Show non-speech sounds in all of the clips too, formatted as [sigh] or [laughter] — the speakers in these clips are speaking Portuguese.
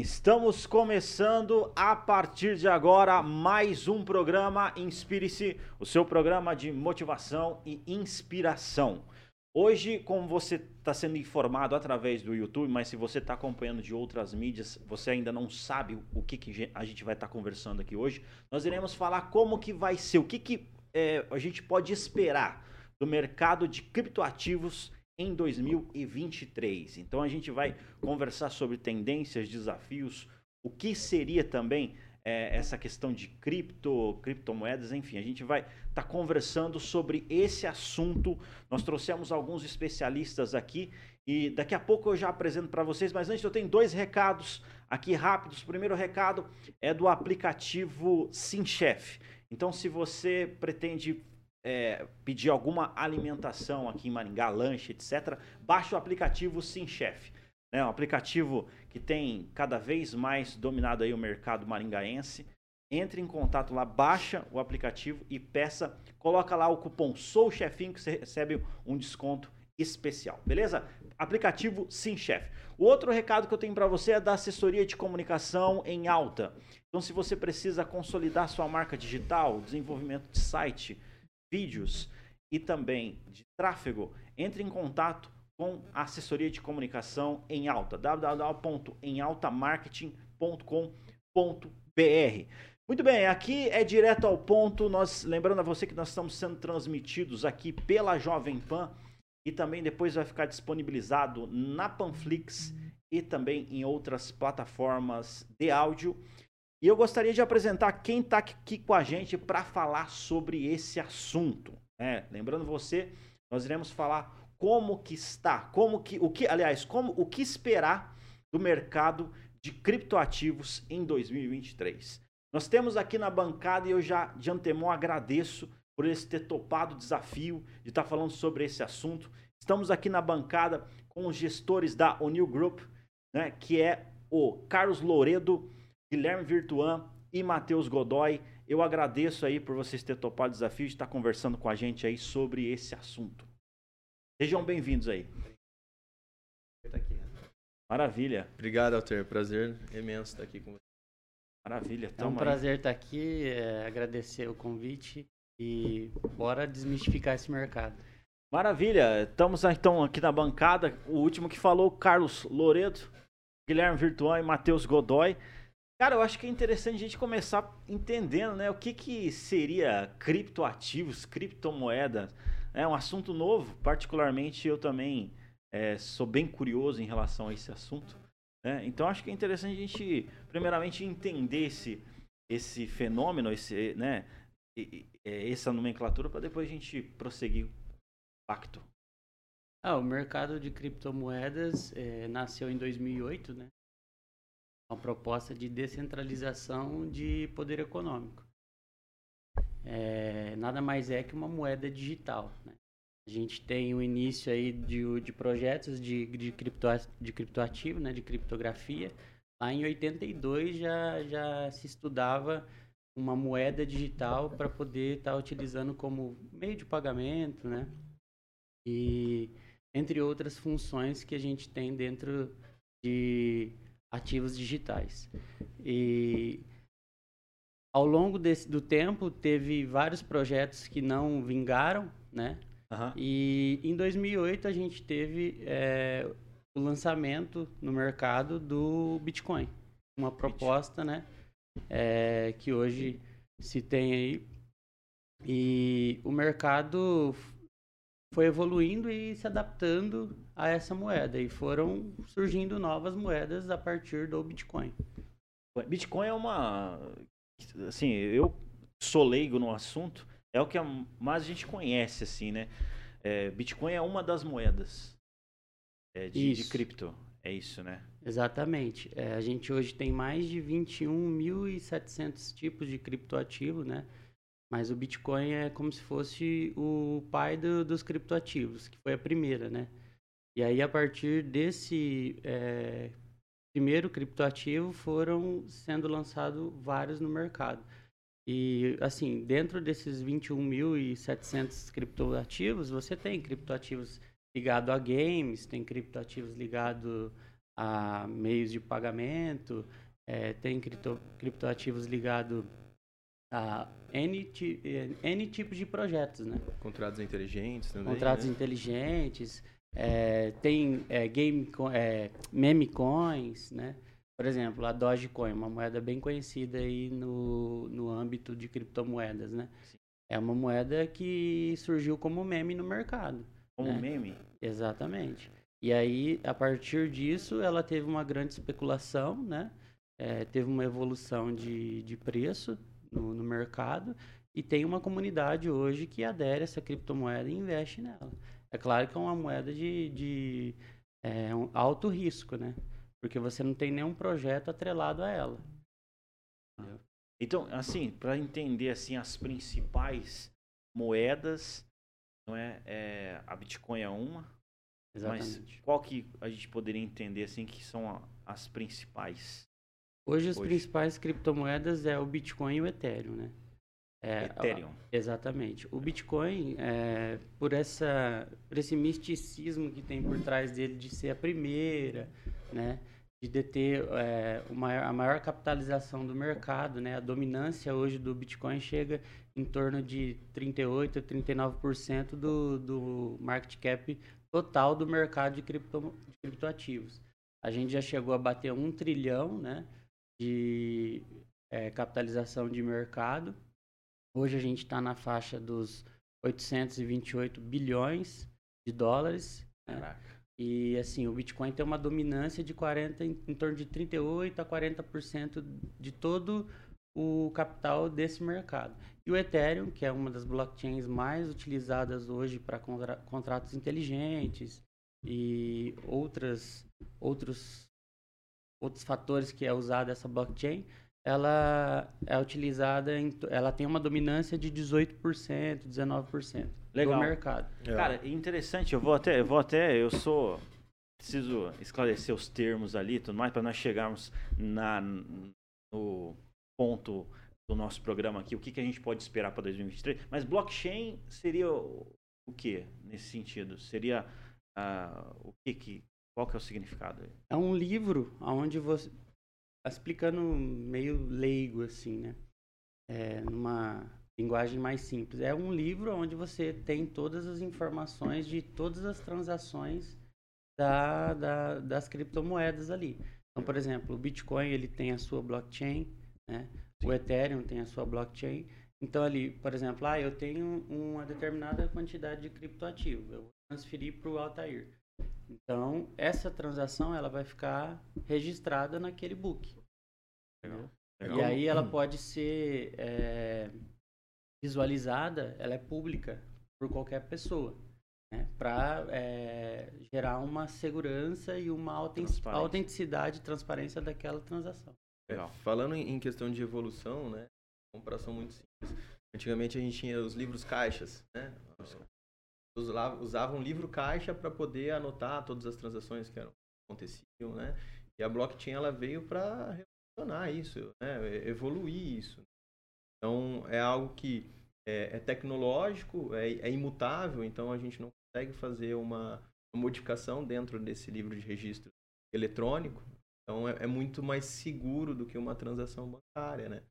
estamos começando a partir de agora mais um programa Inspire-se, o seu programa de motivação e inspiração. Hoje, como você está sendo informado através do YouTube, mas se você está acompanhando de outras mídias, você ainda não sabe o que, que a gente vai estar tá conversando aqui hoje, nós iremos falar como que vai ser, o que, que é, a gente pode esperar do mercado de criptoativos em 2023. Então a gente vai conversar sobre tendências, desafios, o que seria também é, essa questão de cripto, criptomoedas, enfim, a gente vai estar tá conversando sobre esse assunto. Nós trouxemos alguns especialistas aqui e daqui a pouco eu já apresento para vocês, mas antes eu tenho dois recados aqui rápidos. O primeiro recado é do aplicativo SimChef. Então, se você pretende é, pedir alguma alimentação aqui em Maringá, lanche, etc., baixe o aplicativo SimChef. É um aplicativo que tem cada vez mais dominado aí o mercado maringaense. Entre em contato lá, baixa o aplicativo e peça, coloca lá o cupom Sou Chefinho que você recebe um desconto especial, beleza? Aplicativo SimChef. O outro recado que eu tenho para você é da assessoria de comunicação em alta. Então, se você precisa consolidar sua marca digital, desenvolvimento de site, vídeos e também de tráfego, entre em contato com a assessoria de comunicação em alta, www.emaltamarketing.com.br. Muito bem, aqui é direto ao ponto. Nós lembrando a você que nós estamos sendo transmitidos aqui pela Jovem Pan e também depois vai ficar disponibilizado na Panflix e também em outras plataformas de áudio. E eu gostaria de apresentar quem está aqui com a gente para falar sobre esse assunto. É, lembrando você, nós iremos falar como que está, como que o que, aliás, como o que esperar do mercado de criptoativos em 2023. Nós temos aqui na bancada e eu já de antemão agradeço por eles ter topado o desafio de estar tá falando sobre esse assunto. Estamos aqui na bancada com os gestores da O'Neill Group, né, que é o Carlos Loredo, Guilherme Virtuan e Matheus Godoy. Eu agradeço aí por vocês terem topado o desafio de estar conversando com a gente aí sobre esse assunto. Sejam bem-vindos aí. Maravilha. Obrigado, Alter. Prazer imenso estar aqui com você. Maravilha. É um prazer estar aqui, é, agradecer o convite e bora desmistificar esse mercado. Maravilha. Estamos então aqui na bancada. O último que falou, Carlos Loredo, Guilherme Virtuan e Matheus Godoy. Cara, eu acho que é interessante a gente começar entendendo, né, o que, que seria criptoativos, criptomoedas. É um assunto novo, particularmente eu também é, sou bem curioso em relação a esse assunto. Né? Então acho que é interessante a gente, primeiramente, entender esse, esse fenômeno, esse, né, é, essa nomenclatura, para depois a gente prosseguir o pacto. Ah, o mercado de criptomoedas é, nasceu em 2008, né? Uma proposta de descentralização de poder econômico. É, nada mais é que uma moeda digital. Né? A gente tem o início aí de, de projetos de, de, cripto, de criptoativo, né? de criptografia. Lá em 82 já, já se estudava uma moeda digital para poder estar tá utilizando como meio de pagamento, né? E entre outras funções que a gente tem dentro de ativos digitais. E ao longo desse, do tempo teve vários projetos que não vingaram, né? Uhum. E em 2008 a gente teve é, o lançamento no mercado do Bitcoin, uma proposta, né? É, que hoje se tem aí e o mercado foi evoluindo e se adaptando a essa moeda e foram surgindo novas moedas a partir do Bitcoin. Bitcoin é uma assim, eu sou leigo no assunto, é o que mais a gente conhece assim, né? É, Bitcoin é uma das moedas é, de, de, cripto, é isso, né? Exatamente. É, a gente hoje tem mais de 21.700 tipos de criptoativo, né? Mas o Bitcoin é como se fosse o pai do, dos criptoativos, que foi a primeira, né? E aí, a partir desse é, primeiro criptoativo, foram sendo lançados vários no mercado. E, assim, dentro desses 21.700 criptoativos, você tem criptoativos ligados a games, tem criptoativos ligados a meios de pagamento, é, tem cripto, criptoativos ligados a N, N tipos de projetos, né? Contratos inteligentes também. Contratos né? inteligentes, é, tem é, game, é, meme coins, né? Por exemplo, a Dogecoin, uma moeda bem conhecida aí no, no âmbito de criptomoedas, né? Sim. É uma moeda que surgiu como meme no mercado. Como né? meme? Exatamente. E aí, a partir disso, ela teve uma grande especulação, né? É, teve uma evolução de, de preço no, no mercado e tem uma comunidade hoje que adere a essa criptomoeda e investe nela. É claro que é uma moeda de, de é, um alto risco, né? Porque você não tem nenhum projeto atrelado a ela. Então, assim, para entender assim as principais moedas, não é, é, a Bitcoin é uma, Exatamente. mas qual que a gente poderia entender assim que são as principais? Hoje as Hoje. principais criptomoedas é o Bitcoin e o Ethereum, né? É, Ethereum. Exatamente. O Bitcoin, é, por, essa, por esse misticismo que tem por trás dele de ser a primeira, né? De deter é, maior, a maior capitalização do mercado, né? A dominância hoje do Bitcoin chega em torno de 38% a 39% do, do market cap total do mercado de, cripto, de criptoativos. A gente já chegou a bater um trilhão, né? De é, capitalização de mercado Hoje a gente está na faixa dos 828 bilhões de dólares. Né? E assim, o Bitcoin tem uma dominância de 40, em, em torno de 38 a 40% de todo o capital desse mercado. E o Ethereum, que é uma das blockchains mais utilizadas hoje para contra contratos inteligentes e outras, outros, outros fatores que é usada essa blockchain, ela é utilizada, em, ela tem uma dominância de 18%, 19% Legal. do mercado. É. Cara, interessante, eu vou até, eu vou até, eu sou preciso esclarecer os termos ali, tudo mais para nós chegarmos na no ponto do nosso programa aqui, o que, que a gente pode esperar para 2023. Mas blockchain seria o, o que nesse sentido? Seria uh, o que que qual que é o significado? É um livro onde você explicando meio leigo, assim, né? É, numa linguagem mais simples. É um livro onde você tem todas as informações de todas as transações da, da, das criptomoedas ali. Então, por exemplo, o Bitcoin ele tem a sua blockchain, né? O Ethereum tem a sua blockchain. Então ali, por exemplo, ah, eu tenho uma determinada quantidade de criptoativo, eu vou transferir para o Altair. Então, essa transação ela vai ficar registrada naquele book. Legal. Legal. E aí ela pode ser é, visualizada, ela é pública por qualquer pessoa. Né? Para é, gerar uma segurança e uma autenticidade e transparência daquela transação. Legal. Falando em questão de evolução, né? Comparação muito simples. Antigamente a gente tinha os livros caixas, né? Usavam livro caixa para poder anotar todas as transações que eram, aconteciam, né? E a blockchain ela veio para revolucionar isso, né? evoluir isso. Então é algo que é, é tecnológico, é, é, imutável, então a gente não consegue fazer uma, uma, modificação dentro desse livro de registro eletrônico. Então é, é muito mais seguro do que uma transação bancária, né?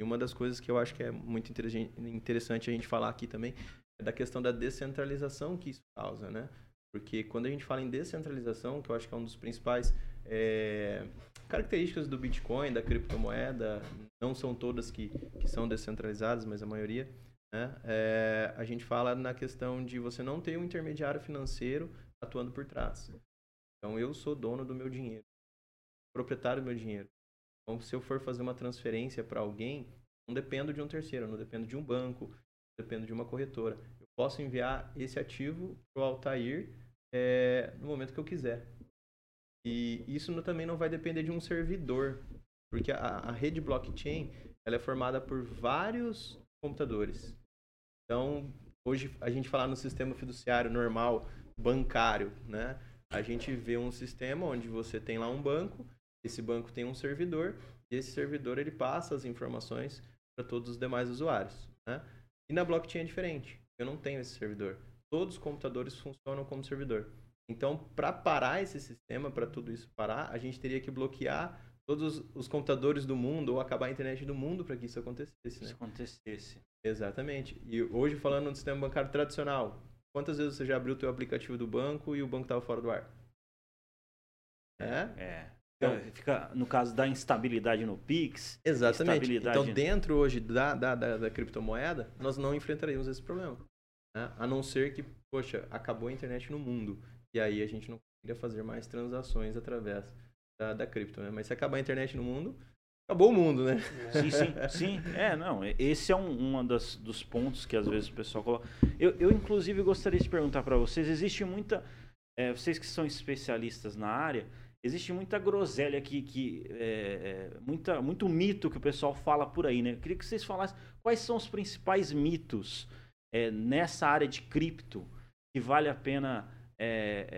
E uma das coisas que eu acho que é muito interessante a gente falar aqui também da questão da descentralização que isso causa, né? Porque quando a gente fala em descentralização, que eu acho que é um dos principais é, características do Bitcoin, da criptomoeda, não são todas que, que são descentralizadas, mas a maioria, né? É, a gente fala na questão de você não ter um intermediário financeiro atuando por trás. Então, eu sou dono do meu dinheiro, proprietário do meu dinheiro. Então, se eu for fazer uma transferência para alguém, não dependo de um terceiro, não dependo de um banco, dependo de uma corretora. Eu posso enviar esse ativo para o Altair é, no momento que eu quiser. E isso também não vai depender de um servidor, porque a, a rede blockchain ela é formada por vários computadores. Então, hoje a gente falar no sistema fiduciário normal, bancário, né? A gente vê um sistema onde você tem lá um banco, esse banco tem um servidor, e esse servidor ele passa as informações para todos os demais usuários, né? E na blockchain é diferente. Eu não tenho esse servidor. Todos os computadores funcionam como servidor. Então, para parar esse sistema, para tudo isso parar, a gente teria que bloquear todos os computadores do mundo ou acabar a internet do mundo para que isso acontecesse. Né? Isso acontecesse. Exatamente. E hoje, falando do sistema bancário tradicional, quantas vezes você já abriu o teu aplicativo do banco e o banco estava fora do ar? É? É. Então, fica, no caso da instabilidade no Pix. Exatamente. Então, dentro hoje da, da, da, da, criptomoeda, nós não enfrentaríamos esse problema. Né? A não ser que, poxa, acabou a internet no mundo. E aí a gente não conseguiria fazer mais transações através da, da cripto. Né? Mas se acabar a internet no mundo, acabou o mundo, né? Sim, sim, sim. É, não. Esse é um, um das, dos pontos que às vezes o pessoal coloca. Eu, eu inclusive, gostaria de perguntar para vocês: existe muita. É, vocês que são especialistas na área existe muita groselha aqui, que, é, é, muita, muito mito que o pessoal fala por aí, né? Eu queria que vocês falassem quais são os principais mitos é, nessa área de cripto que vale a pena é,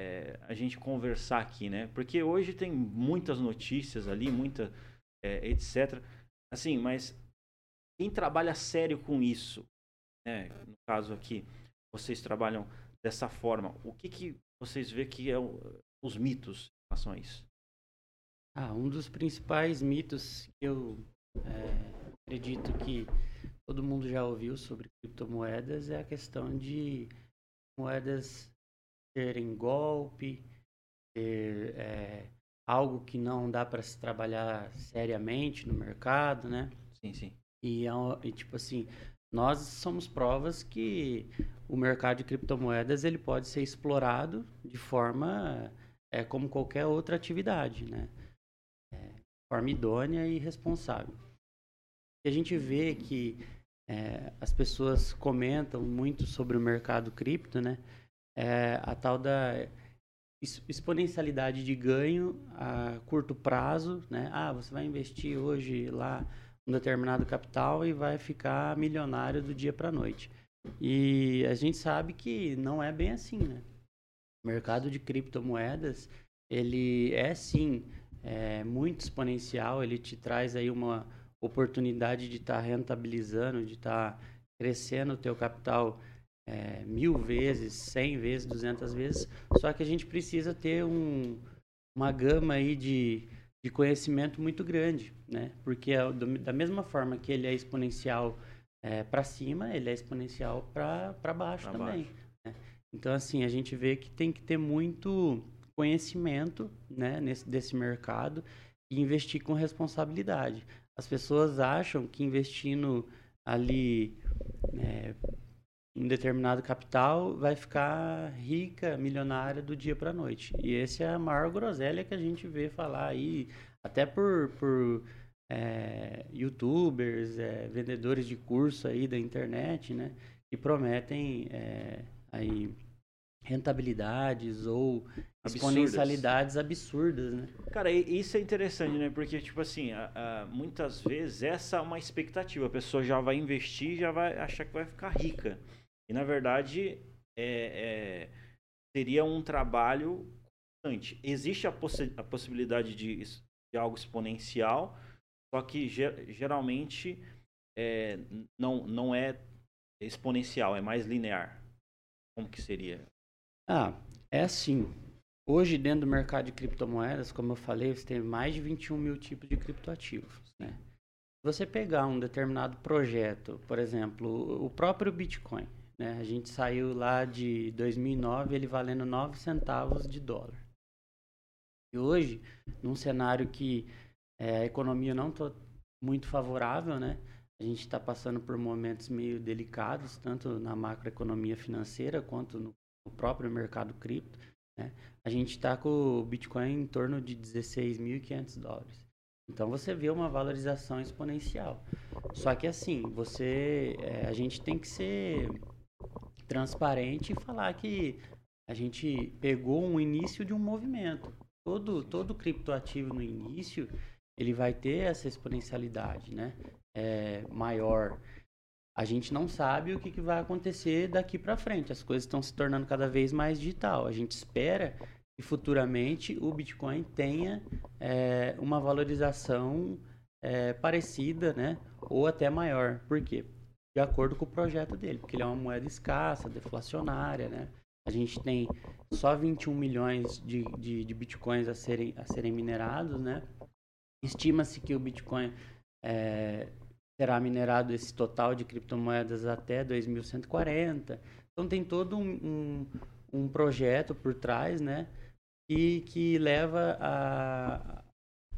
é, a gente conversar aqui, né? Porque hoje tem muitas notícias ali, muita é, etc. Assim, mas quem trabalha sério com isso, né? No caso aqui, vocês trabalham dessa forma. O que, que vocês vê que é o, os mitos relação a isso? Ah, um dos principais mitos que eu é, acredito que todo mundo já ouviu sobre criptomoedas é a questão de moedas terem golpe, ter é, algo que não dá para se trabalhar seriamente no mercado, né? Sim, sim. E, é e, tipo assim, nós somos provas que o mercado de criptomoedas ele pode ser explorado de forma é como qualquer outra atividade, né? É, forma idônea e responsável. E a gente vê que é, as pessoas comentam muito sobre o mercado cripto, né? É, a tal da exponencialidade de ganho a curto prazo, né? Ah, você vai investir hoje lá um determinado capital e vai ficar milionário do dia para noite. E a gente sabe que não é bem assim, né? O mercado de criptomoedas, ele é sim é, muito exponencial, ele te traz aí uma oportunidade de estar tá rentabilizando, de estar tá crescendo o teu capital é, mil vezes, cem vezes, duzentas vezes, só que a gente precisa ter um, uma gama aí de, de conhecimento muito grande, né? Porque é da mesma forma que ele é exponencial é, para cima, ele é exponencial para baixo pra também. Baixo. Então, assim, a gente vê que tem que ter muito conhecimento né, nesse, desse mercado e investir com responsabilidade. As pessoas acham que investindo ali né, um determinado capital vai ficar rica, milionária do dia para a noite. E essa é a maior groselha que a gente vê falar aí, até por, por é, youtubers, é, vendedores de curso aí da internet, né? Que prometem é, aí rentabilidades ou absurdas. exponencialidades absurdas, né? Cara, isso é interessante, né? Porque, tipo assim, muitas vezes essa é uma expectativa. A pessoa já vai investir e já vai achar que vai ficar rica. E, na verdade, é, é, seria um trabalho constante. Existe a, possi a possibilidade de, de, algo exponencial, só que geralmente é, não, não é exponencial, é mais linear. Como que seria? Ah, é assim. Hoje, dentro do mercado de criptomoedas, como eu falei, você tem mais de 21 mil tipos de criptoativos. Né? Se você pegar um determinado projeto, por exemplo, o próprio Bitcoin, né? a gente saiu lá de 2009, ele valendo 9 centavos de dólar. E hoje, num cenário que é, a economia não está muito favorável, né? A gente está passando por momentos meio delicados, tanto na macroeconomia financeira quanto no, no próprio mercado cripto. Né? A gente está com o Bitcoin em torno de 16.500 dólares. Então você vê uma valorização exponencial. Só que assim, você, é, a gente tem que ser transparente e falar que a gente pegou um início de um movimento. Todo, todo criptoativo no início, ele vai ter essa exponencialidade, né? é, maior, a gente não sabe o que, que vai acontecer daqui para frente. As coisas estão se tornando cada vez mais digital. A gente espera que futuramente o Bitcoin tenha é, uma valorização é, parecida, né? Ou até maior. Por quê? De acordo com o projeto dele, porque ele é uma moeda escassa, deflacionária, né? A gente tem só 21 milhões de, de, de bitcoins a serem, a serem minerados, né? Estima-se que o Bitcoin é, será minerado esse total de criptomoedas até 2140. Então tem todo um, um, um projeto por trás, né? E que leva a,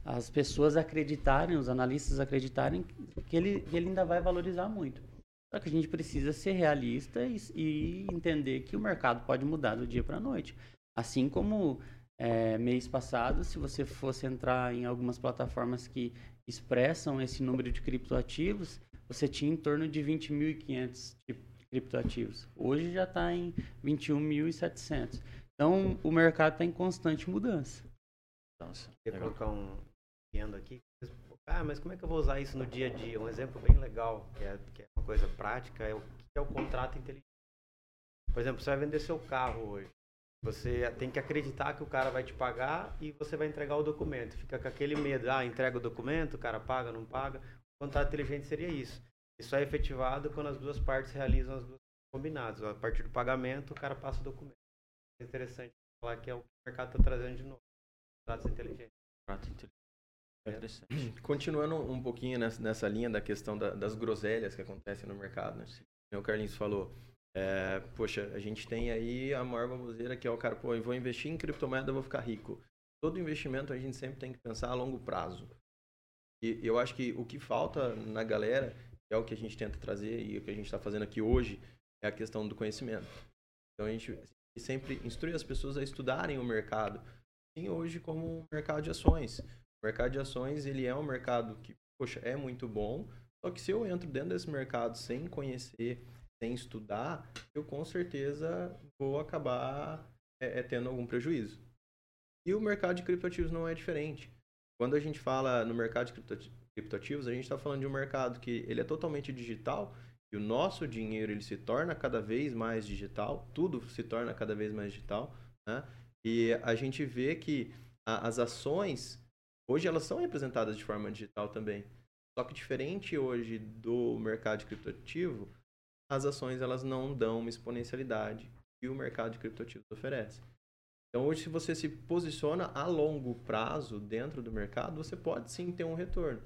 as pessoas acreditarem, os analistas acreditarem que ele, que ele ainda vai valorizar muito. Só que a gente precisa ser realista e, e entender que o mercado pode mudar do dia para a noite. Assim como é, mês passado, se você fosse entrar em algumas plataformas que expressam esse número de criptoativos, você tinha em torno de 20.500 criptoativos. Hoje já está em 21.700. Então, o mercado está em constante mudança. Nossa, Quer colocar um vendo aqui. Ah, mas como é que eu vou usar isso no dia a dia? Um exemplo bem legal, que é, que é uma coisa prática, é o que é o contrato inteligente. Por exemplo, você vai vender seu carro hoje. Você tem que acreditar que o cara vai te pagar e você vai entregar o documento. Fica com aquele medo, ah, entrega o documento, o cara paga, não paga. O contrato inteligente seria isso. Isso é efetivado quando as duas partes realizam as duas combinadas. A partir do pagamento, o cara passa o documento. É interessante falar que é o que o mercado está trazendo de novo. Contratos inteligentes. Contrato inteligente. É [clears throat] Continuando um pouquinho nessa, nessa linha da questão da, das groselhas que acontecem no mercado, né? O Carlinhos falou, é, poxa, a gente tem aí a maior baboseira que é o cara, pô, eu vou investir em criptomoeda, eu vou ficar rico. Todo investimento a gente sempre tem que pensar a longo prazo. E eu acho que o que falta na galera, é o que a gente tenta trazer e o que a gente está fazendo aqui hoje, é a questão do conhecimento. Então a gente sempre instrui as pessoas a estudarem o mercado. Sim, hoje como um mercado de ações. O mercado de ações, ele é um mercado que, poxa, é muito bom, só que se eu entro dentro desse mercado sem conhecer, sem estudar, eu com certeza vou acabar é, é, tendo algum prejuízo. E o mercado de criptoativos não é diferente. Quando a gente fala no mercado de criptoativos, a gente está falando de um mercado que ele é totalmente digital e o nosso dinheiro ele se torna cada vez mais digital, tudo se torna cada vez mais digital, né? E a gente vê que a, as ações Hoje elas são representadas de forma digital também. Só que diferente hoje do mercado de criptoativo, as ações elas não dão uma exponencialidade que o mercado de criptoativos oferece. Então hoje se você se posiciona a longo prazo dentro do mercado, você pode sim ter um retorno.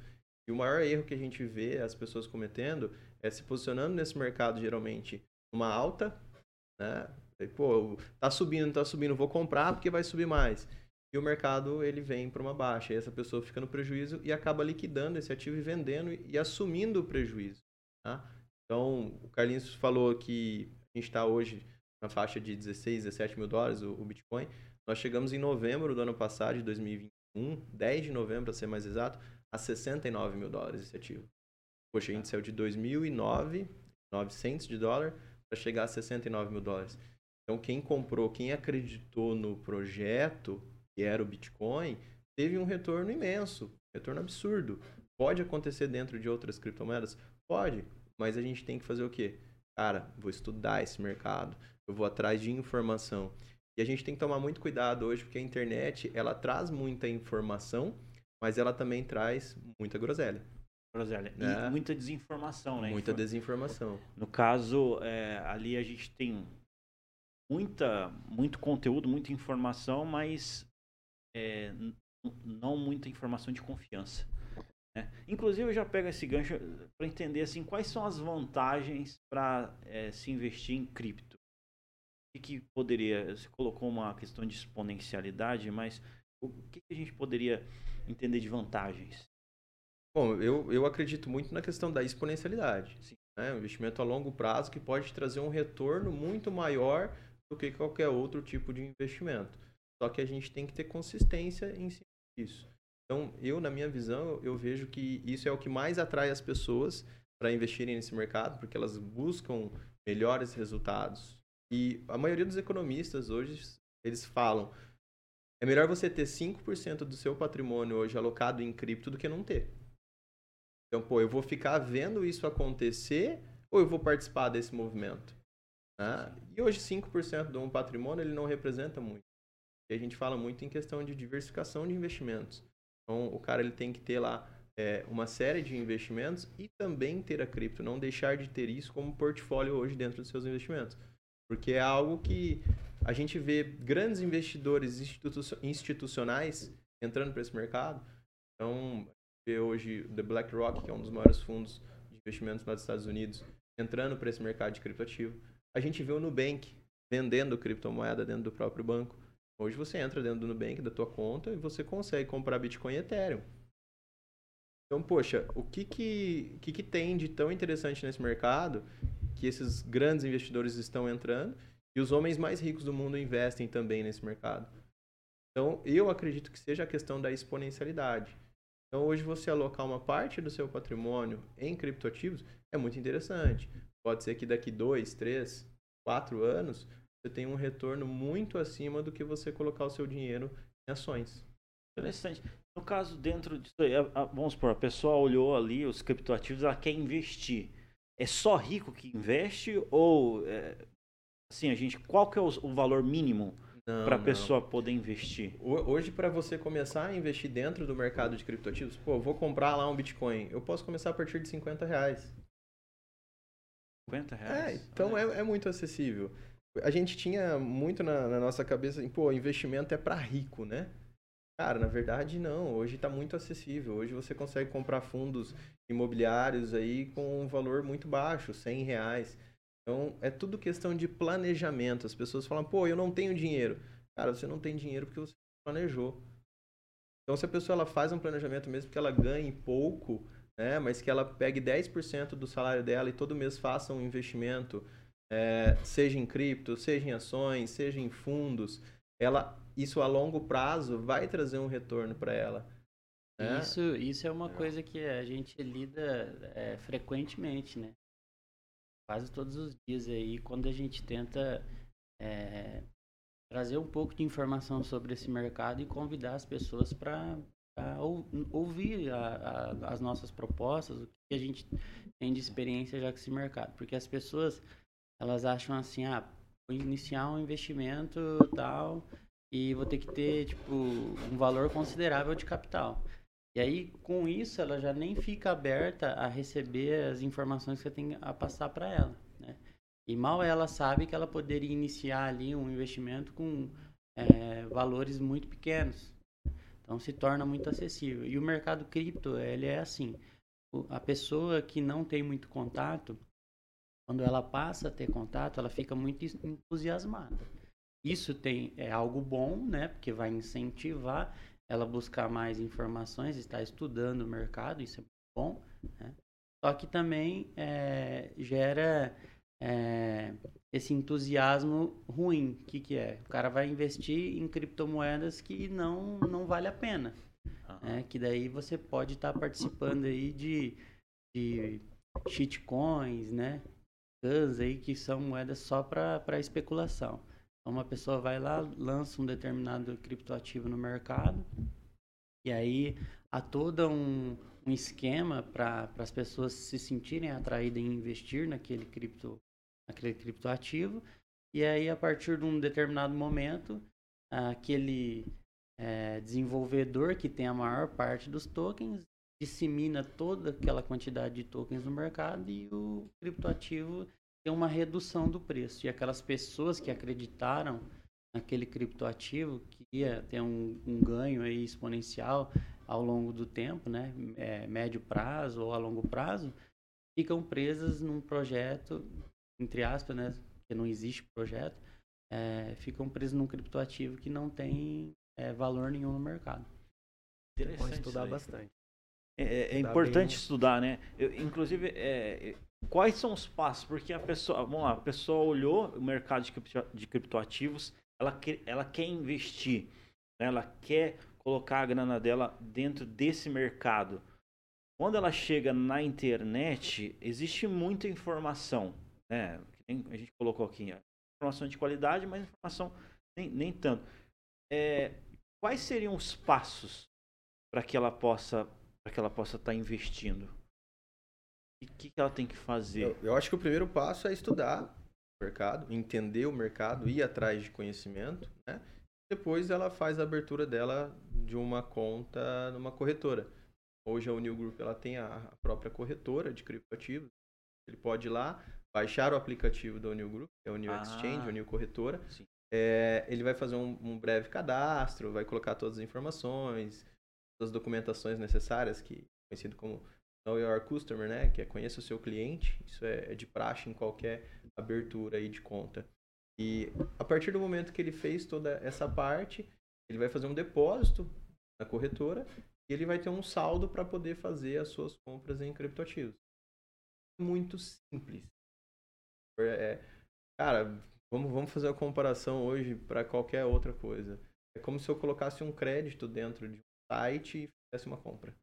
E o maior erro que a gente vê as pessoas cometendo é se posicionando nesse mercado geralmente uma alta, né? Pô, tá subindo, tá subindo, vou comprar porque vai subir mais e o mercado ele vem para uma baixa. E essa pessoa fica no prejuízo e acaba liquidando esse ativo e vendendo e, assumindo o prejuízo. Tá? Então, o Carlinhos falou que a gente está hoje na faixa de 16, 17 mil dólares o, o, Bitcoin. Nós chegamos em novembro do ano passado, de 2021, 10 de novembro para ser mais exato, a 69 mil dólares esse ativo. Poxa, a gente saiu de 2009, 900 de dólar, para chegar a 69 mil dólares. Então, quem comprou, quem acreditou no projeto, que era o Bitcoin, teve um retorno imenso, retorno absurdo. Pode acontecer dentro de outras criptomoedas? Pode, mas a gente tem que fazer o quê? Cara, vou estudar esse mercado, eu vou atrás de informação. E a gente tem que tomar muito cuidado hoje, porque a internet, ela traz muita informação, mas ela também traz muita groselha. Groselha. E é. muita desinformação, né? Muita desinformação. No caso, é, ali a gente tem muita, muito conteúdo, muita informação, mas é, não muita informação de confiança. Né? Inclusive, eu já pego esse gancho para entender assim, quais são as vantagens para é, se investir em cripto. O que, poderia. Você colocou uma questão de exponencialidade, mas o que, que a gente poderia entender de vantagens? Bom, eu, eu acredito muito na questão da exponencialidade. Sim. Né? Um investimento a longo prazo que pode trazer um retorno muito maior do que qualquer outro tipo de investimento. Só que a gente tem que ter consistência em cima disso. Então, eu, na minha visão, eu vejo que isso é o que mais atrai as pessoas para investirem nesse mercado, porque elas buscam melhores resultados. E a maioria dos economistas hoje, eles falam, é melhor você ter 5% do seu patrimônio hoje alocado em cripto do que não ter. Então, pô, eu vou ficar vendo isso acontecer ou eu vou participar desse movimento? Né? E hoje 5% de um patrimônio ele não representa muito. E a gente fala muito em questão de diversificação de investimentos. Então, o cara ele tem que ter lá é, uma série de investimentos e também ter a cripto, não deixar de ter isso como portfólio hoje dentro dos seus investimentos. Porque é algo que a gente vê grandes investidores institu- institucionais entrando para esse mercado. Então, vê hoje o The BlackRock, que é um dos maiores fundos de investimentos nos Estados Unidos, entrando para esse mercado de criptoativo. A gente vê o Nubank vendendo criptomoeda dentro do próprio banco. Hoje você entra dentro do Nubank, da tua conta, e você consegue comprar Bitcoin e Ethereum. Então, poxa, o que que, que que tem de tão interessante nesse mercado que esses grandes investidores estão entrando e os homens mais ricos do mundo investem também nesse mercado? Então, eu acredito que seja a questão da exponencialidade. Então, hoje você alocar uma parte do seu patrimônio em criptoativos é muito interessante. Pode ser que daqui dois, três, quatro anos você tenha um retorno muito acima do que você colocar o seu dinheiro em ações. Interessante. No caso, dentro disso aí, vamos supor, a pessoa olhou ali os criptoativos, ela quer investir. É só rico que investe ou, é, assim, a gente, qual que é o, o valor mínimo para a pessoa poder investir? Ho- Hoje, para você começar a investir dentro do mercado de criptoativos, pô, eu vou comprar lá um Bitcoin. Eu posso começar a partir de 50 reais. 50 É, reais? então Olha. é, é muito acessível. A gente tinha muito na, na nossa cabeça, assim, pô, investimento é para rico, né? Cara, na verdade não. Hoje está muito acessível. Hoje você consegue comprar fundos imobiliários aí com um valor muito baixo, 100 reais. Então é tudo questão de planejamento. As pessoas falam, pô, eu não tenho dinheiro. Cara, você não tem dinheiro porque você planejou. Então se a pessoa ela faz um planejamento mesmo que ela ganhe pouco, né, mas que ela pegue 10% do salário dela e todo mês faça um investimento, é, seja em cripto, seja em ações, seja em fundos, ela isso a longo prazo vai trazer um retorno para ela. né? Isso, isso é uma coisa que a gente lida é, frequentemente, né? Quase todos os dias aí, quando a gente tenta é, trazer um pouco de informação sobre esse mercado e convidar as pessoas para ouvir a- a- as nossas propostas, o que a gente tem de experiência já com esse mercado. Porque as pessoas, elas acham assim, ah, vou iniciar um investimento tal e vou ter que ter, tipo, um valor considerável de capital. E aí, com isso, ela já nem fica aberta a receber as informações que você tem a passar para ela, né? E mal ela sabe que ela poderia iniciar ali um investimento com é, valores muito pequenos. Então, se torna muito acessível. E o mercado cripto, ele é assim. A pessoa que não tem muito contato, quando ela passa a ter contato, ela fica muito entusiasmada. Isso tem, é algo bom, né? Porque vai incentivar ela buscar mais informações, estar estudando o mercado, isso é bom. Né? Só que também é, gera é, esse entusiasmo ruim. O que, que é? O cara vai investir em criptomoedas que não, não vale a pena. Aham. né? Que daí você pode estar participando aí de, de shitcoins, né? GANs aí que são moedas só para especulação. Então uma pessoa vai lá, lança um determinado criptoativo no mercado e aí há todo um, um esquema para as pessoas se sentirem atraídas em investir naquele cripto naquele criptoativo e aí a partir de um determinado momento aquele é, desenvolvedor que tem a maior parte dos tokens dissemina toda aquela quantidade de tokens no mercado e o criptoativo tem uma redução do preço. E aquelas pessoas que acreditaram naquele criptoativo que ia ter um, um ganho aí exponencial ao longo do tempo, né, é, médio prazo ou a longo prazo, ficam presas num projeto, entre aspas, né, porque não existe projeto, é, ficam presas num criptoativo que não tem é, valor nenhum no mercado. Interessante estudar isso aí. bastante. É, é Estudar importante bem. estudar, né? Eu, inclusive, é, é, quais são os passos? Porque a pessoa, vamos lá, a pessoa olhou o mercado de, cripto- de criptoativos, ela quer, ela quer investir, né? ela quer colocar a grana dela dentro desse mercado. Quando ela chega na internet, existe muita informação, né? A gente colocou aqui, informação de qualidade, mas informação nem, nem tanto. É, quais seriam os passos para que ela possa para que ela possa estar investindo? E o que, que ela tem que fazer? Eu, eu acho que o primeiro passo é estudar o mercado, entender o mercado, ir atrás de conhecimento, né? Depois ela faz a abertura dela de uma conta numa corretora. Hoje a Unil Group ela tem a própria corretora de criptoativos. Ele pode ir lá, baixar o aplicativo da Unil Group, que é a Unil Ah. Exchange, a Unil Corretora. É, ele vai fazer um, um, breve cadastro, vai colocar todas as informações, as documentações necessárias, que é conhecido como Know Your Customer, né? Que é conheça o seu cliente. Isso é, é de praxe em qualquer abertura aí de conta. E a partir do momento que ele fez toda essa parte, ele vai fazer um depósito na corretora e ele vai ter um saldo para poder fazer as suas compras em criptoativos. Muito simples. É, cara, vamos, vamos fazer a comparação hoje para qualquer outra coisa. É como se eu colocasse um crédito dentro de site e fizesse uma compra.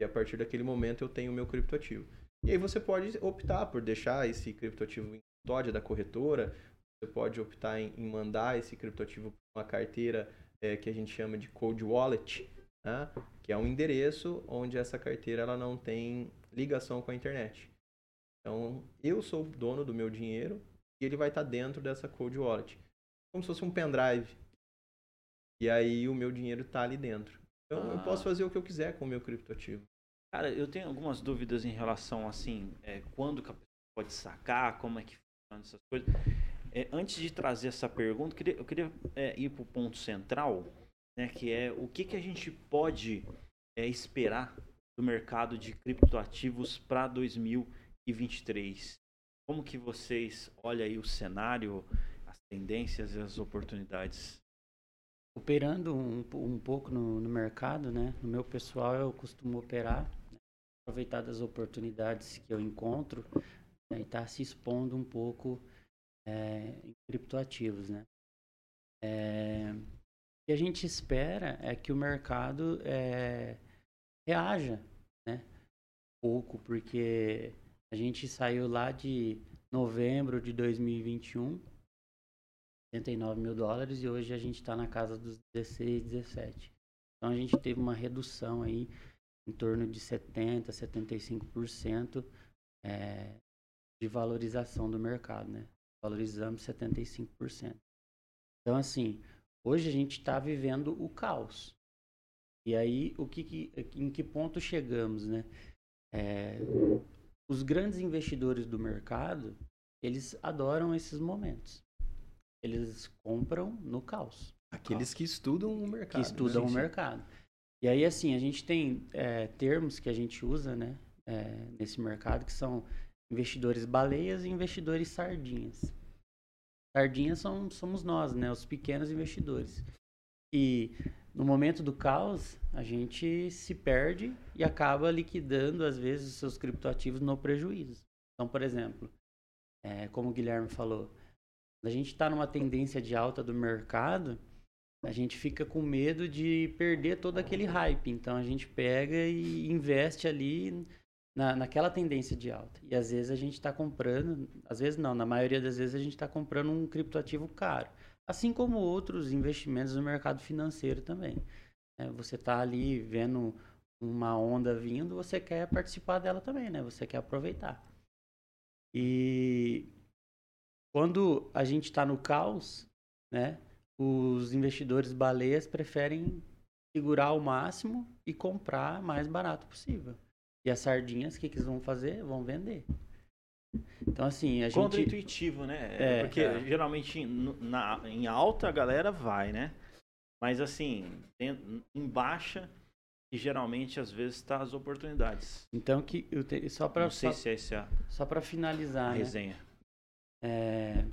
E a partir daquele momento eu tenho o meu criptoativo. E aí você pode optar por deixar esse criptoativo em custódia da corretora, você pode optar em, em mandar esse criptoativo para uma carteira é, que a gente chama de cold wallet, né? que é um endereço onde essa carteira ela não tem ligação com a internet. Então, eu sou o dono do meu dinheiro e ele vai estar dentro dessa cold wallet. Como se fosse um pendrive. E aí o meu dinheiro está ali dentro. Então, ah. eu posso fazer o que eu quiser com o meu criptoativo. Cara, eu tenho algumas dúvidas em relação, assim, é, quando que a pessoa pode sacar, como é que funciona essas coisas. É, antes de trazer essa pergunta, eu queria, eu queria é, ir para o ponto central, né, que é o que, que a gente pode é, esperar do mercado de criptoativos para 2023. Como que vocês olham aí o cenário, as tendências e as oportunidades? Operando um, um pouco no, no mercado, né? No meu pessoal eu costumo operar, né? aproveitar das oportunidades que eu encontro né? e estar tá se expondo um pouco é, em criptoativos, né? É, o que a gente espera é que o mercado é, reaja, né? Pouco, porque a gente saiu lá de novembro de 2021, 79 mil dólares, e hoje a gente está na casa dos 16, 17. Então a gente teve uma redução aí em torno de 70, 75% é, de valorização do mercado, né? valorizamos 75%. Então, assim, hoje a gente está vivendo o caos. E aí, o que, que, em que ponto chegamos, né? É, os grandes investidores do mercado, eles adoram esses momentos. Eles compram no caos. Aqueles caos. que estudam o mercado. Que estudam né? o mercado. E aí, assim, a gente tem é, termos que a gente usa, né? É, nesse mercado que são investidores baleias e investidores sardinhas. Sardinhas são, somos nós, né? Os pequenos investidores. E no momento do caos, a gente se perde e acaba liquidando, às vezes, os seus criptoativos no prejuízo. Então, por exemplo, é, como o Guilherme falou, a gente está numa tendência de alta do mercado, a gente fica com medo de perder todo aquele hype. Então, a gente pega e investe ali na, naquela tendência de alta. E às vezes a gente está comprando, às vezes não, na maioria das vezes a gente está comprando um criptoativo caro. Assim como outros investimentos no mercado financeiro também. É, você está ali vendo uma onda vindo, você quer participar dela também, né? Você quer aproveitar. E quando a gente está no caos, né? Os investidores baleias preferem segurar ao máximo e comprar mais barato possível. E as sardinhas, o que, que eles vão fazer? Vão vender. Então, assim, a gente. Contra-intuitivo, né? É, Porque é. geralmente na, em alta a galera vai, né? Mas, assim, em, baixa, e geralmente às vezes está as oportunidades. Então, que eu te, só para. Não sei só, se é essa Só para finalizar. A resenha. É,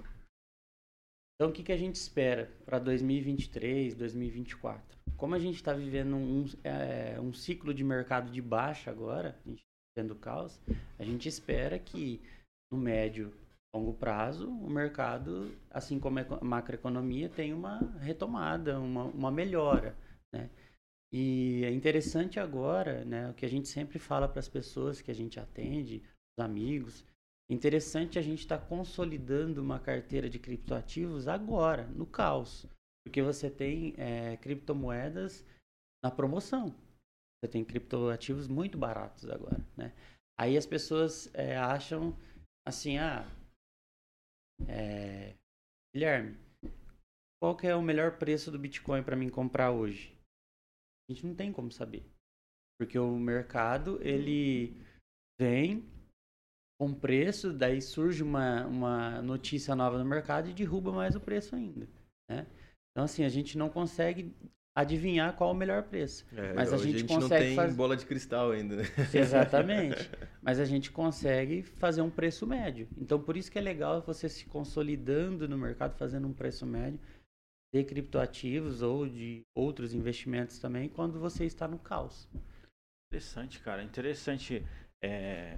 então, o que, que a gente espera para 2023, 2024? como a gente está vivendo um, é, um ciclo de mercado de baixa agora, a gente tá vendo caos, a gente espera que no médio longo prazo o mercado, assim como a macroeconomia, tenha uma retomada, uma, uma melhora, né? E é interessante agora, né, o que a gente sempre fala para as pessoas que a gente atende, os amigos, interessante a gente estar tá consolidando uma carteira de criptoativos agora, no caos. Porque você tem é, criptomoedas na promoção. Você tem criptoativos muito baratos agora, né? Aí as pessoas é, acham assim, ah, é, Guilherme, qual que é o melhor preço do Bitcoin para mim comprar hoje? A gente não tem como saber. Porque o mercado, ele vem com preço, daí surge uma, uma notícia nova no mercado e derruba mais o preço ainda. né? Então, assim, a gente não consegue adivinhar qual é o melhor preço. É, Mas a gente não consegue tem faz- bola de cristal ainda. né? [laughs] Exatamente. Mas a gente consegue fazer um preço médio. Então, por isso que é legal você se consolidando no mercado, fazendo um preço médio de criptoativos ou de outros investimentos também, quando você está no caos. Interessante, cara. Interessante é,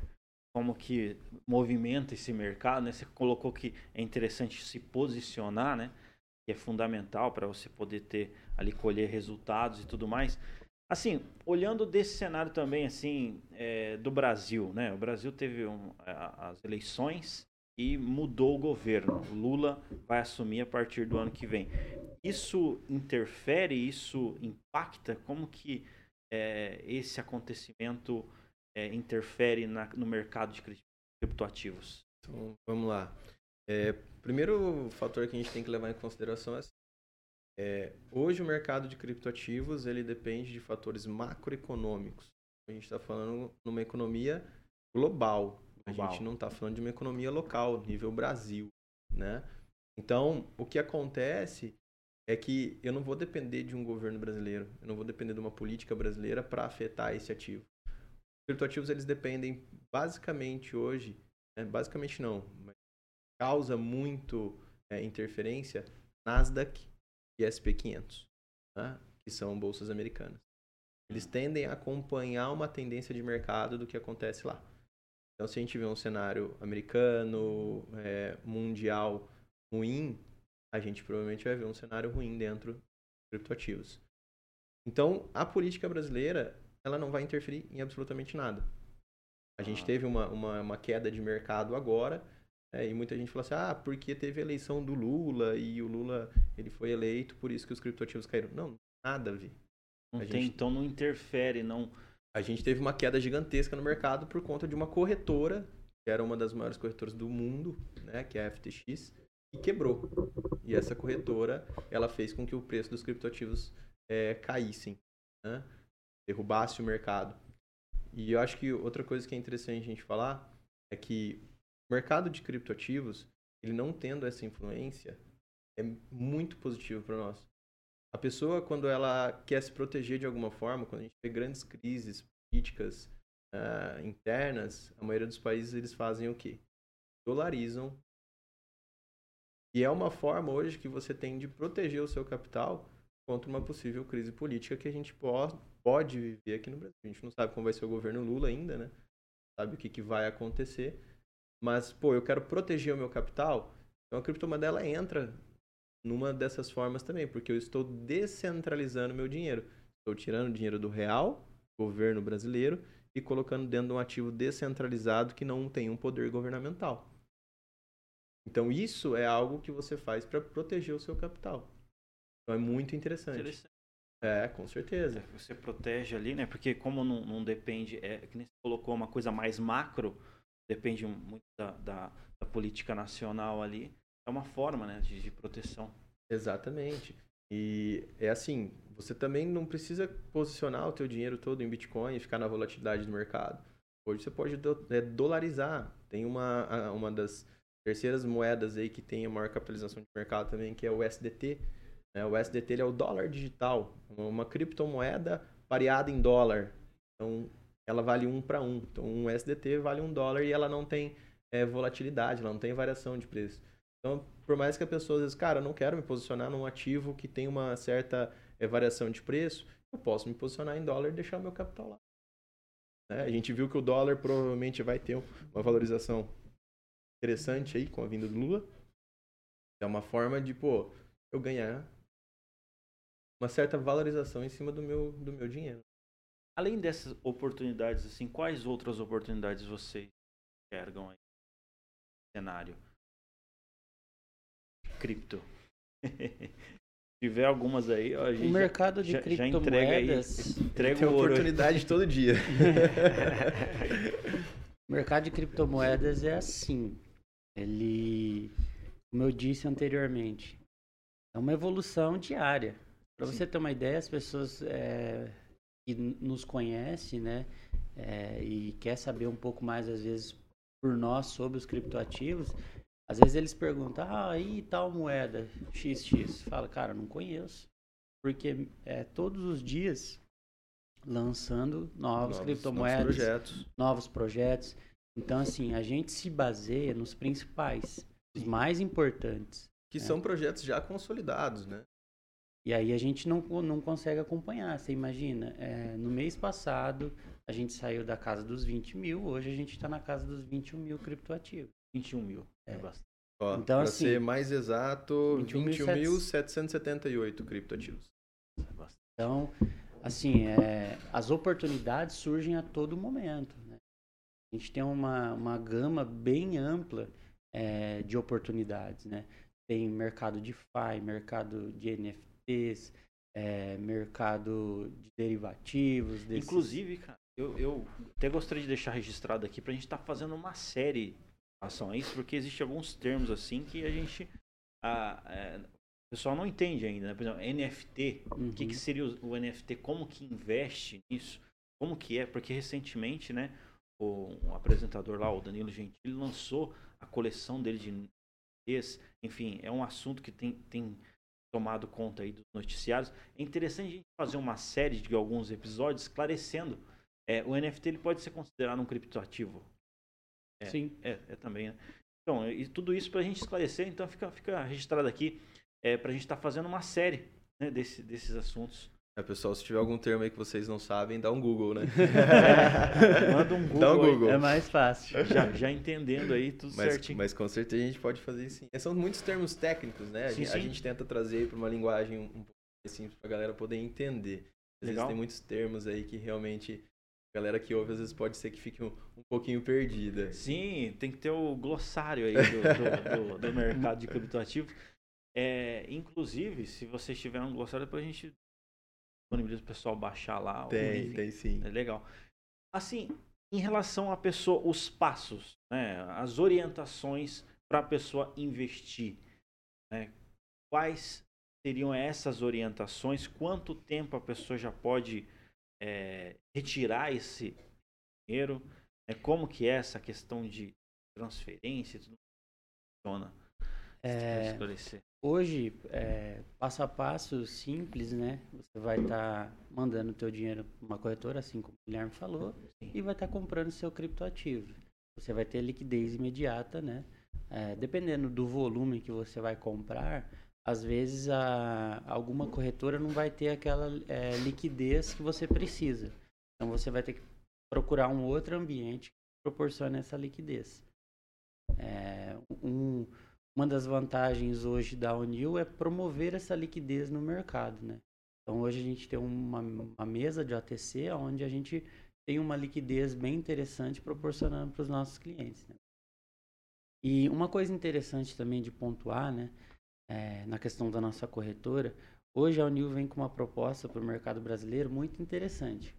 como que movimenta esse mercado, né? Você colocou que é interessante se posicionar, né? Que é fundamental para você poder ter ali colher resultados e tudo mais. Assim, olhando desse cenário também, assim, é, do Brasil, né? O Brasil teve um, as eleições e mudou o governo. O Lula vai assumir a partir do ano que vem. Isso interfere, isso impacta? Como que é, esse acontecimento é, interfere na- no mercado de cri- criptoativos? Então, vamos lá. É, primeiro fator que a gente tem que levar em consideração é, assim, é, hoje o mercado de criptoativos ele depende de fatores macroeconômicos. A gente está falando numa economia global. A Global. gente não está falando de uma economia local, nível Brasil, né? Então, o que acontece é que eu não vou depender de um governo brasileiro, eu não vou depender de uma política brasileira para afetar esse ativo. Os criptoativos eles dependem basicamente hoje, né, basicamente não, mas causa muito é, interferência Nasdaq e SP500, né, que são bolsas americanas. Eles tendem a acompanhar uma tendência de mercado do que acontece lá. Então, se a gente vê um cenário americano, é, mundial ruim, a gente provavelmente vai ver um cenário ruim dentro dos criptoativos. Então, a política brasileira, ela não vai interferir em absolutamente nada. A gente Ah. teve uma, uma, uma queda de mercado agora, né, e muita gente fala assim, ah, porque teve a eleição do Lula e o Lula ele foi eleito, por isso que os criptoativos caíram. Não, nada a ver. Não A tem, gente- então não interfere, não. A gente teve uma queda gigantesca no mercado por conta de uma corretora, que era uma das maiores corretoras do mundo, né, que é a FTX, e quebrou. E essa corretora, ela fez com que o preço dos criptoativos eh, caíssem, né, derrubasse o mercado. E eu acho que outra coisa que é interessante a gente falar é que o mercado de criptoativos, ele não tendo essa influência, é muito positivo para nós. A pessoa, quando ela quer se proteger de alguma forma, quando a gente vê grandes crises políticas ah, internas, a maioria dos países eles fazem o quê? Dolarizam. E é uma forma hoje que você tem de proteger o seu capital contra uma possível crise política que a gente pode viver aqui no Brasil. A gente não sabe como vai ser o governo Lula ainda, né? Sabe o que, que vai acontecer. Mas, pô, eu quero proteger o meu capital, então a criptomoeda ela entra numa dessas formas também, porque eu estou descentralizando meu dinheiro. Estou tirando dinheiro do real, governo brasileiro, e colocando dentro de um ativo descentralizado que não tem um poder governamental. Então isso é algo que você faz para proteger o seu capital. Então é muito interessante. Interessante. É, com certeza. Você protege ali, né? Porque como não, não depende, é que nem você colocou uma coisa mais macro, depende muito da, da, da política nacional ali. É uma forma, né, de, de proteção. Exatamente. E é assim, você também não precisa posicionar o teu dinheiro todo em Bitcoin e ficar na volatilidade do mercado. Hoje você pode do- é, dolarizar. Tem uma, uma das terceiras moedas aí que tem a maior capitalização de mercado também, que é o SDT. Né? O SDT ele é o dólar digital, uma- criptomoeda pareada em dólar. Então, ela vale um para um. Então, um SDT vale um dólar e ela não tem é, volatilidade, ela não tem variação de preço. Então, por mais que a pessoa às cara, eu não quero me posicionar num ativo que tem uma certa eh, variação de preço, eu posso me posicionar em dólar e deixar meu capital lá. Né? A gente viu que o dólar provavelmente vai ter uma valorização interessante aí com a vinda do Lula. É uma forma de, pô, eu ganhar uma certa valorização em cima do meu, do meu dinheiro. Além dessas oportunidades, assim, quais outras oportunidades vocês enxergam aí no cenário? Cripto. [laughs] Se tiver algumas aí, ó, a gente O mercado de já, já entrega aí, criptomoedas. entrega Tem oportunidade todo dia. [laughs] O mercado de criptomoedas é assim. Ele, como eu disse anteriormente, é uma evolução diária. Para você ter uma ideia, as pessoas é, que nos conhecem, né, é, e quer saber um pouco mais às vezes por nós sobre os criptoativos, Às vezes eles perguntam, ah, e tal moeda XX? Fala, cara, não conheço. Porque é todos os dias lançando novas Novos- criptomoedas, novos projetos. novos projetos. Então, assim, a gente se baseia nos principais, os mais importantes. Que É. são projetos já consolidados, né? E aí a gente não, não consegue acompanhar. Você imagina, é, no mês passado a gente saiu da casa dos 20 mil, hoje a gente está na casa dos 21 mil criptoativos. 21 mil. É, É. bastante. Ó, Então, pra assim, ser mais exato, 21.778 21.778 criptoativos. é bastante. Então, assim, é, as oportunidades surgem a todo momento. né? A gente tem uma, uma gama bem ampla é, de oportunidades, né? Tem mercado de FI, mercado de É, mercado de derivativos. desses- Inclusive, cara, eu, eu até gostaria de deixar registrado aqui pra gente estar fazendo uma série em relação a isso, porque existem alguns termos assim que a gente. ah, é, o pessoal não entende ainda, né? Por exemplo, NFT. O que, Uhum. que seria o, o NFT? Como que investe nisso? Como que é? Porque recentemente, né, o, um apresentador lá, o Danilo Gentili, lançou a coleção dele de NFTs. Enfim, é um assunto que tem, tem tomado conta aí dos noticiários. É interessante a gente fazer uma série de alguns episódios esclarecendo. É, o NFT ele pode ser considerado um criptoativo. É. Sim. É, é também, né? Então, e tudo isso para a gente esclarecer, então fica, fica registrado aqui é, para a gente estar fazendo uma série né, desse, desses assuntos. É, pessoal, se tiver algum termo aí que vocês não sabem, dá um Google, né? [laughs] Manda um Google, Dá um Google. É mais fácil. já, já entendendo aí tudo Mas, certinho. mas com certeza a gente pode fazer isso sim. É, São muitos termos técnicos, né? A, Sim, gente, a gente tenta trazer para uma linguagem um, pouco mais simples para a galera poder entender. Às vezes Legal. tem muitos termos aí que realmente a galera que ouve às vezes pode ser que fique um, um pouquinho perdida. Sim, tem que ter o glossário aí do, do, do- do mercado de criptoativos. É, inclusive, se vocês tiverem um glossário, depois a gente disponibiliza o pessoal baixar lá. Tem, enfim. tem sim. É legal. Assim, em relação à pessoa, os passos, né, as orientações para a pessoa investir, né, quais seriam essas orientações? Quanto tempo a pessoa já pode é, retirar esse dinheiro? né, como que é essa questão de transferência? e Tudo funciona? É. Hoje, é, passo a passo simples, né? Você vai estar mandando o teu dinheiro para uma corretora, assim como o Guilherme falou, Sim. e vai estar comprando seu criptoativo. Você vai ter liquidez imediata, né? É, dependendo do volume que você vai comprar, às vezes a, alguma corretora não vai ter aquela é, liquidez que você precisa. Então você vai ter que procurar um outro ambiente que proporcione essa liquidez. É, um, uma das vantagens hoje da Unil é promover essa liquidez no mercado, né? Então hoje a gente tem uma, uma mesa de OTC onde a gente tem uma liquidez bem interessante proporcionando para os nossos clientes. Né? E uma coisa interessante também de pontuar, né, é, na questão da nossa corretora, hoje a Unil vem com uma proposta para o mercado brasileiro muito interessante.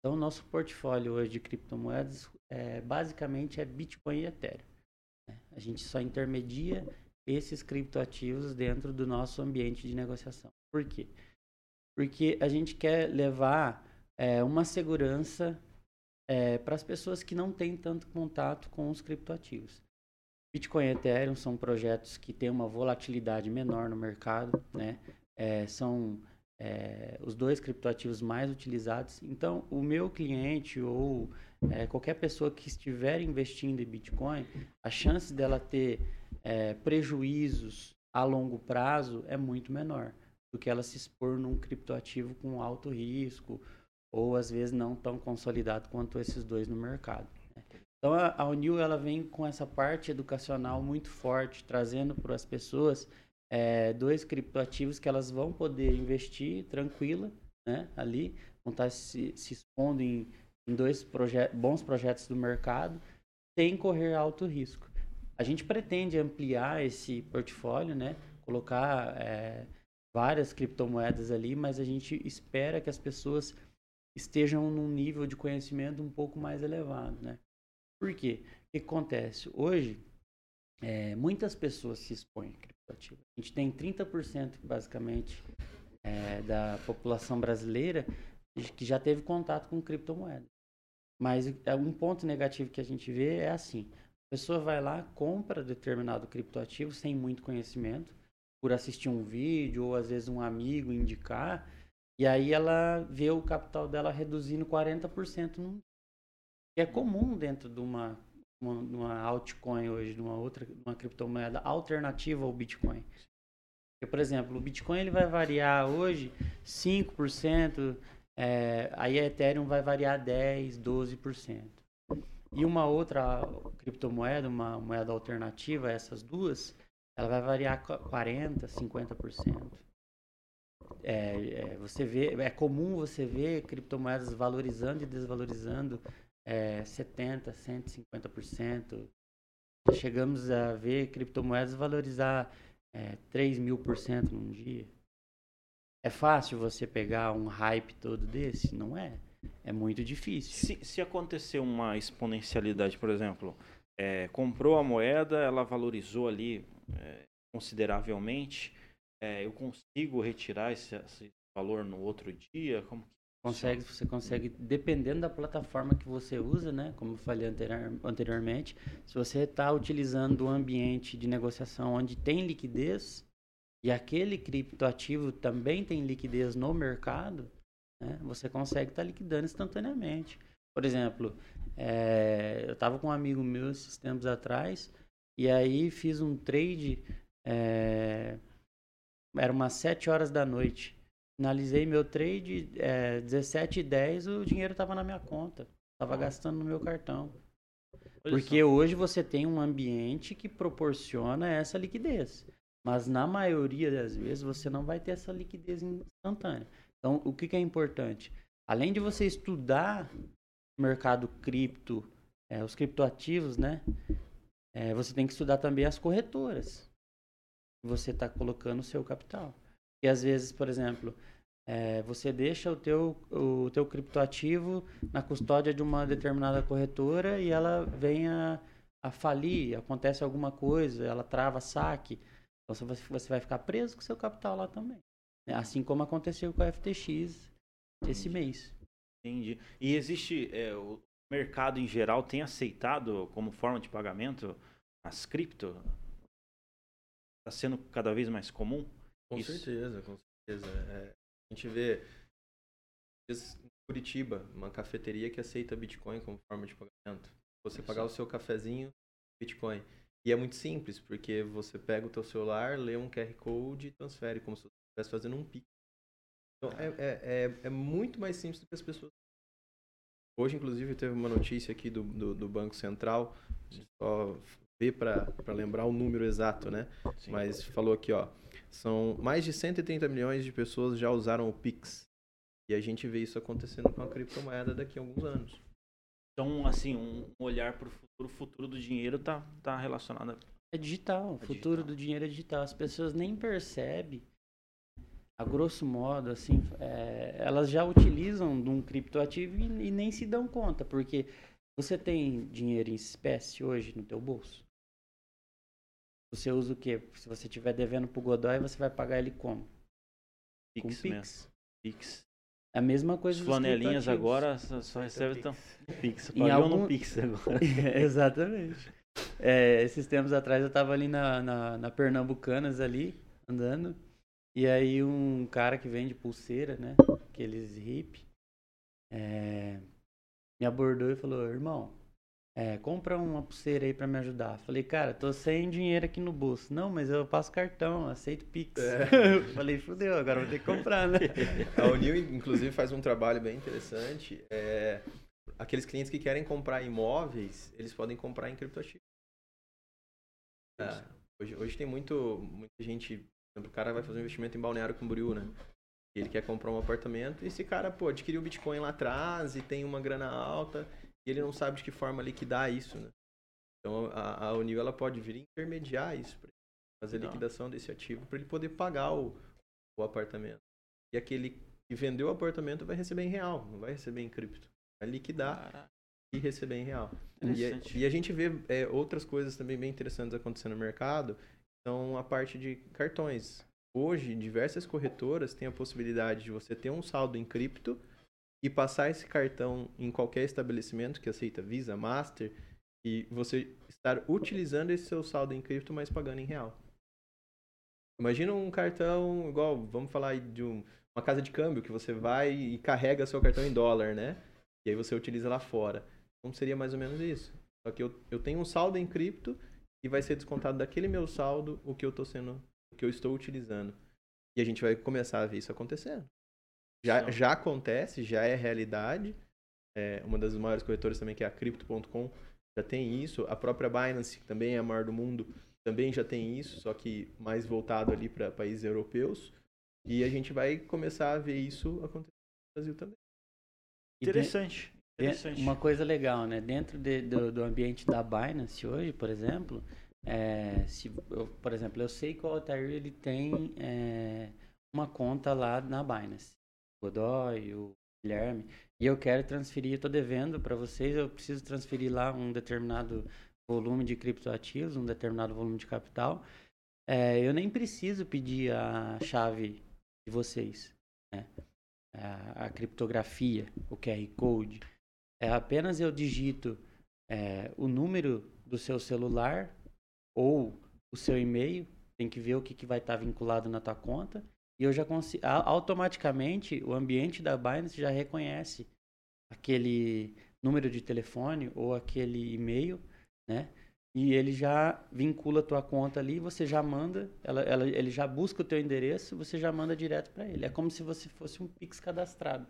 Então, nosso portfólio hoje de criptomoedas é, basicamente é Bitcoin e Ethereum. A gente só intermedia esses criptoativos dentro do nosso ambiente de negociação. Por quê? Porque a gente quer levar é, uma segurança para as pessoas que não têm tanto contato com os criptoativos. Bitcoin e Ethereum são projetos que têm uma volatilidade menor no mercado, né? É, são é, os dois criptoativos mais utilizados. Então, o meu cliente ou é, qualquer pessoa que estiver investindo em Bitcoin, a chance dela ter é, prejuízos a longo prazo é muito menor do que ela se expor num criptoativo com alto risco ou às vezes não tão consolidado quanto esses dois no mercado. né? Então a, Unil ela vem com essa parte educacional muito forte, trazendo para as pessoas é, dois criptoativos que elas vão poder investir tranquila, né, ali, vão estar se, se expondo em, em dois proje bons projetos do mercado, sem correr alto risco. A gente pretende ampliar esse portfólio, né, colocar é, várias criptomoedas ali, mas a gente espera que as pessoas estejam num nível de conhecimento um pouco mais elevado, né? Por quê? O que acontece? Hoje, é, muitas pessoas se expõem a criptoativo. A gente tem 30% basicamente é, da população brasileira que já teve contato com criptomoeda. Mas é, um ponto negativo que a gente vê é assim: a pessoa vai lá, compra determinado criptoativo sem muito conhecimento, por assistir um vídeo ou às vezes um amigo indicar, e aí ela vê o capital dela reduzindo 40% num que é comum dentro de uma, uma, uma altcoin hoje, de uma outra uma criptomoeda alternativa ao Bitcoin. Porque, por exemplo, o Bitcoin ele vai variar hoje 5%, é, aí a Ethereum vai variar 10%, 12%. E uma outra criptomoeda, uma moeda alternativa, essas duas, ela vai variar 40%, 50%. É, é, você vê, é comum você ver criptomoedas valorizando e desvalorizando é, 70%, 150%. Chegamos a ver criptomoedas valorizar é, 3 mil por cento num dia. É fácil você pegar um hype todo desse? Não é. É muito difícil. Se, se acontecer uma exponencialidade, por exemplo, é, comprou a moeda, ela valorizou ali é, consideravelmente, é, eu consigo retirar esse, esse, valor no outro dia? Como consegue, você consegue, dependendo da plataforma que você usa, né? Como eu falei anterior, anteriormente, se você está utilizando um ambiente de negociação onde tem liquidez e aquele criptoativo também tem liquidez no mercado, né? Você consegue estar tá liquidando instantaneamente. Por exemplo, é, eu estava com um amigo meu esses tempos atrás e aí fiz um trade, é, era umas 7 horas da noite. Finalizei meu trade, é, 17 e 10, o dinheiro estava na minha conta. Estava gastando no meu cartão. Porque hoje você tem um ambiente que proporciona essa liquidez. Mas na maioria das vezes você não vai ter essa liquidez instantânea. Então, o que, que é importante? Além de você estudar o mercado cripto, é, os criptoativos, né? É, você tem que estudar também as corretoras. Você está colocando o seu capital. E às vezes, por exemplo, é, você deixa o teu, o teu criptoativo na custódia de uma determinada corretora e ela vem a, a falir, acontece alguma coisa, ela trava saque. Então você, vai ficar preso com seu capital lá também. Né? Assim como aconteceu com a FTX esse mês. Entendi. E existe, é, o mercado em geral tem aceitado como forma de pagamento as cripto? Está sendo cada vez mais comum? Com Isso. certeza, com certeza. É, a gente vê em Curitiba, uma cafeteria que aceita Bitcoin como forma de pagamento. Você pagar o seu cafezinho, Bitcoin. E é muito simples, porque você pega o teu celular, lê um QR Code e transfere, como se você estivesse fazendo um Pix. Então, é, é, é, é, muito mais simples do que as pessoas. Hoje, inclusive, teve uma notícia aqui do, do, do Banco Central, só ver para lembrar o número exato, né? Sim. Mas falou aqui, ó, são mais de 130 milhões de pessoas já usaram o Pix. E a gente vê isso acontecendo com a criptomoeda daqui a alguns anos. Então, assim, um olhar para o futuro, o futuro do dinheiro tá, tá relacionado a... É digital, o é futuro digital. do dinheiro é digital. As pessoas nem percebem, a grosso modo, assim, é, elas já utilizam de um criptoativo e, e nem se dão conta, porque você tem dinheiro em espécie hoje no teu bolso? Você usa o quê? Se você estiver devendo pro Godoy, você vai pagar ele como? Pix Com Pix. Pix. A mesma coisa Os flanelinhas agora só, só recebem tão... Pix. Pagou algum... no Pix agora. [laughs] Exatamente. É, esses tempos atrás eu tava ali na, na, na, Pernambucanas ali, andando. E aí um cara que vende pulseira, né? Aqueles hip. É, me abordou e falou, irmão, é, compra uma pulseira aí para me ajudar. Falei, cara, tô sem dinheiro aqui no bolso. Não, mas eu passo cartão, aceito Pix. É. [laughs] Falei, fudeu, agora vou ter que comprar, né? [laughs] A Unil, inclusive, faz um trabalho bem interessante. É, aqueles clientes que querem comprar imóveis, eles podem comprar em criptoativos. É, hoje, hoje tem muito, muita gente, por exemplo, o cara vai fazer um investimento em Balneário Camboriú, né? Ele quer comprar um apartamento e esse cara, pô, adquiriu Bitcoin lá atrás e tem uma grana alta e ele não sabe de que forma liquidar isso, né? Então a, a Unil ela pode vir intermediar isso, fazer a liquidação desse ativo para ele poder pagar o, o apartamento. E aquele que vendeu o apartamento vai receber em real, não vai receber em cripto. Vai liquidar Caraca. e receber em real. E a, e a, gente vê é, outras coisas também bem interessantes acontecendo no mercado, são a parte de cartões. Hoje, diversas corretoras têm a possibilidade de você ter um saldo em cripto e passar esse cartão em qualquer estabelecimento que aceita Visa, Master e você estar utilizando esse seu saldo em cripto, mas pagando em real. Imagina um cartão igual, vamos falar de um, uma casa de câmbio que você vai e carrega seu cartão em dólar, né? E aí você utiliza lá fora. Então seria mais ou menos isso. Só que eu, eu tenho um saldo em cripto e vai ser descontado daquele meu saldo o que eu sendo, o que eu estou utilizando. E a gente vai começar a ver isso acontecendo. Já, já acontece, já é realidade. É, uma das maiores corretoras também, que é a Crypto.com, já tem isso. A própria Binance, que também é a maior do mundo, também já tem isso, só que mais voltado ali para países europeus. E a gente vai começar a ver isso acontecer no Brasil também. Interessante. interessante. Uma coisa legal, né? Dentro de, do, do, ambiente da Binance hoje, por exemplo, é, se eu, por exemplo, eu sei que o Altair ele tem é, uma conta lá na Binance. Godoy, o Guilherme. E eu quero transferir, estou devendo para vocês, eu preciso transferir lá um determinado volume de criptoativos, um determinado volume de capital. É, eu nem preciso pedir a chave de vocês, né? a, a criptografia, o QR Code. É apenas eu digito é, o número do seu celular ou o seu e-mail, tem que ver o que, que vai estar vinculado na tua conta, e eu já consigo, automaticamente o ambiente da Binance já reconhece aquele número de telefone ou aquele e-mail, né? E ele já vincula a tua conta ali, você já manda, ela, ela, ele já busca o teu endereço, você já manda direto para ele. É como se você fosse um Pix cadastrado.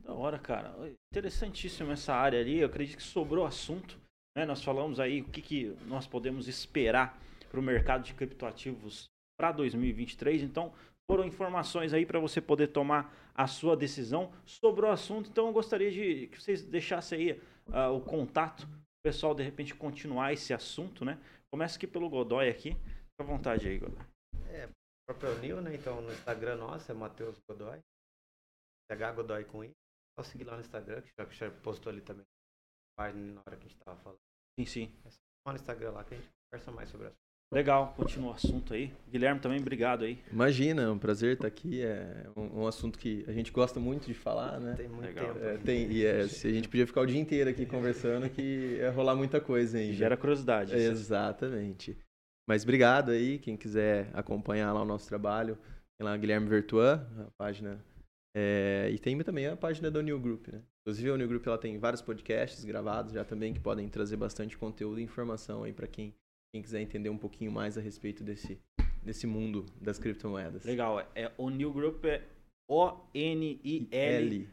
Da hora, cara. Interessantíssimo essa área ali. Eu acredito que sobrou assunto. Né? Nós falamos aí o que, que nós podemos esperar para o mercado de criptoativos para 2023. Então, foram informações aí para você poder tomar a sua decisão sobre o assunto. Então, eu gostaria de que vocês deixassem aí uh, o contato o pessoal de repente continuar esse assunto, né? Começa aqui pelo Godoy aqui. Fica à vontade aí, Godoy. É, próprio Nil, né? Então no Instagram nosso é Matheus Godoy. TH Godoy com I. Só seguir lá no Instagram, que já, já postou ali também. Página na hora que a gente tava falando. Sim, sim. É só no Instagram lá que a gente conversa mais sobre isso. Legal, continua o assunto aí. Guilherme também, obrigado aí. Imagina, é um prazer estar aqui. É um, um, assunto que a gente gosta muito de falar, né? Tem muito Legal. tempo. É, tem, e é, se a gente podia ficar o dia inteiro aqui conversando, que ia rolar muita coisa ainda. Gera curiosidade. exatamente. Mas obrigado aí, quem quiser acompanhar lá o nosso trabalho, tem lá Guilherme Vertuan, a página. É, e tem também a página da New Group, né? Inclusive a New Group ela tem vários podcasts gravados já também que podem trazer bastante conteúdo e informação aí para quem quem quiser entender um pouquinho mais a respeito desse, desse mundo das criptomoedas. Legal, é, o New Group é O-N-I-L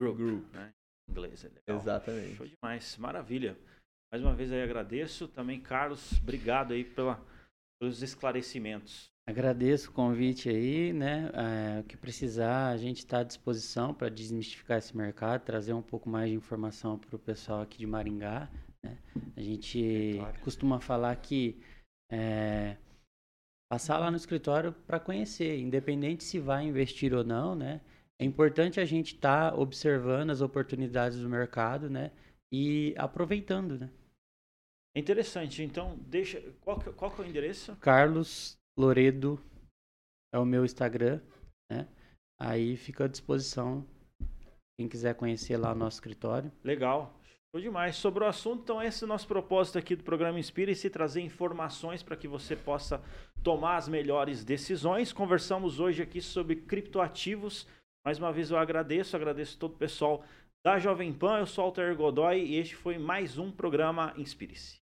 Group, Group. Né? Em inglês. É legal. Exatamente. Show demais, maravilha. Mais uma vez aí agradeço. Também, Carlos, obrigado aí pela, pelos esclarecimentos. Agradeço o convite aí, né? É, o que precisar, a gente está à disposição para desmistificar esse mercado, trazer um pouco mais de informação para o pessoal aqui de Maringá. Né? A gente costuma falar que é, passar lá no escritório para conhecer, independente se vai investir ou não, né? É importante a gente estar tá observando as oportunidades do mercado, né? E aproveitando, né? É interessante. Então, deixa. Qual que, qual que é o endereço? Carlos Loredo é o meu Instagram, né? Aí fica à disposição quem quiser conhecer lá o nosso escritório. Legal. Show demais. Sobre o assunto, então, esse é o nosso propósito aqui do programa Inspire-se, trazer informações para que você possa tomar as melhores decisões. Conversamos hoje aqui sobre criptoativos. Mais uma vez eu agradeço, agradeço todo o pessoal da Jovem Pan. Eu sou Alter Godoy e este foi mais um programa Inspire-se.